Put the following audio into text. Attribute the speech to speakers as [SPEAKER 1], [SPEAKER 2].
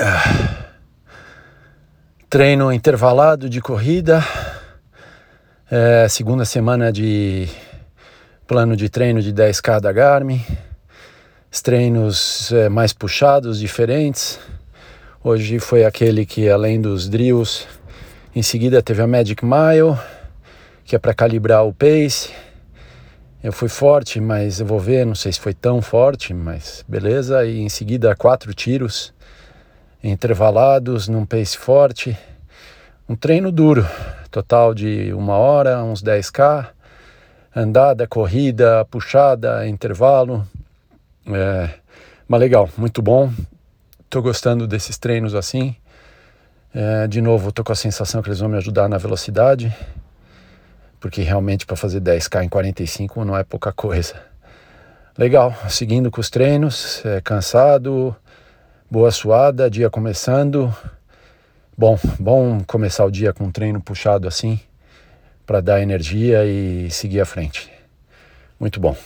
[SPEAKER 1] Ah. Treino intervalado de corrida, é, segunda semana de plano de treino de 10K da Garmin, os treinos é, mais puxados, diferentes. Hoje foi aquele que, além dos drills, em seguida teve a Magic Mile, que é para calibrar o pace. Eu fui forte, mas eu vou ver, não sei se foi tão forte, mas beleza. E em seguida, quatro tiros intervalados, num pace forte. Um treino duro, total de uma hora, uns 10k. Andada, corrida, puxada, intervalo. É, mas legal, muito bom. Tô gostando desses treinos assim. É, de novo, tô com a sensação que eles vão me ajudar na velocidade, porque realmente para fazer 10k em 45 não é pouca coisa. Legal, seguindo com os treinos, é, cansado, boa suada, dia começando. Bom, bom começar o dia com um treino puxado assim, para dar energia e seguir à frente. Muito bom.